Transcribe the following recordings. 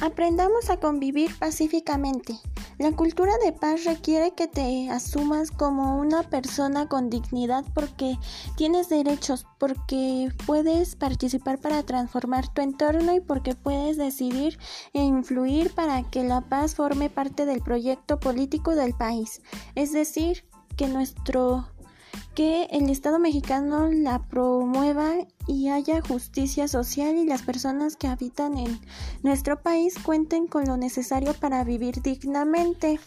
Aprendamos a convivir pacíficamente. La cultura de paz requiere que te asumas como una persona con dignidad porque tienes derechos, porque puedes participar para transformar tu entorno y porque puedes decidir e influir para que la paz forme parte del proyecto político del país. Es decir, que nuestro que el Estado mexicano la promueva y haya justicia social y las personas que habitan en nuestro país cuenten con lo necesario para vivir dignamente.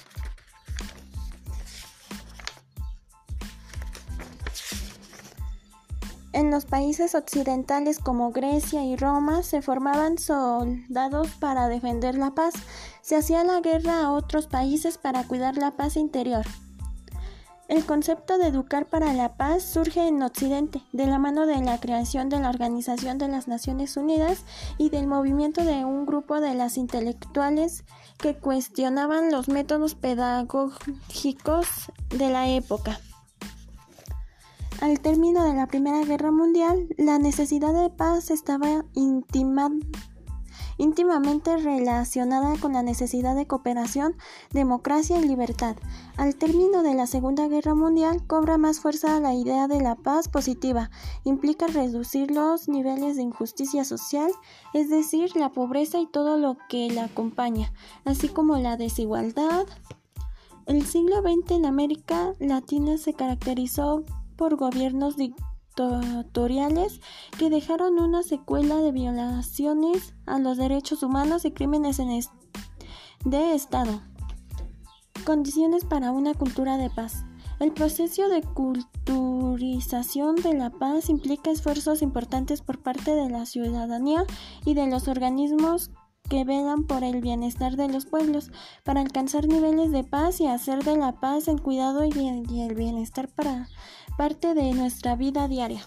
En los países occidentales como Grecia y Roma se formaban soldados para defender la paz. Se hacía la guerra a otros países para cuidar la paz interior. El concepto de educar para la paz surge en Occidente, de la mano de la creación de la Organización de las Naciones Unidas y del movimiento de un grupo de las intelectuales que cuestionaban los métodos pedagógicos de la época. Al término de la Primera Guerra Mundial, la necesidad de paz estaba intimada íntimamente relacionada con la necesidad de cooperación, democracia y libertad. Al término de la Segunda Guerra Mundial cobra más fuerza la idea de la paz positiva. Implica reducir los niveles de injusticia social, es decir, la pobreza y todo lo que la acompaña, así como la desigualdad. El siglo XX en América Latina se caracterizó por gobiernos dictatoriales que dejaron una secuela de violaciones a los derechos humanos y crímenes en de Estado. Condiciones para una cultura de paz. El proceso de culturización de la paz implica esfuerzos importantes por parte de la ciudadanía y de los organismos que velan por el bienestar de los pueblos para alcanzar niveles de paz y hacer de la paz el cuidado y el bienestar para parte de nuestra vida diaria.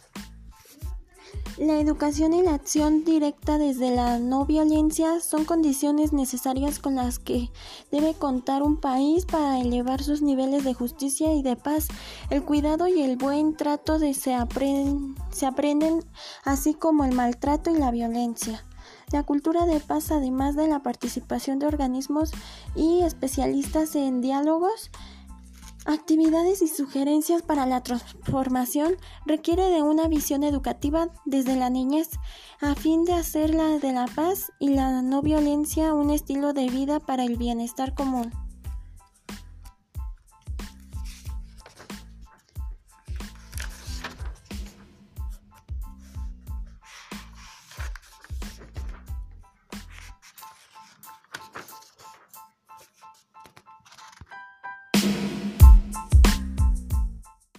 La educación y la acción directa desde la no violencia son condiciones necesarias con las que debe contar un país para elevar sus niveles de justicia y de paz. El cuidado y el buen trato se aprenden así como el maltrato y la violencia. La cultura de paz, además de la participación de organismos y especialistas en diálogos, actividades y sugerencias para la transformación, requiere de una visión educativa desde la niñez, a fin de hacer la de la paz y la no violencia un estilo de vida para el bienestar común.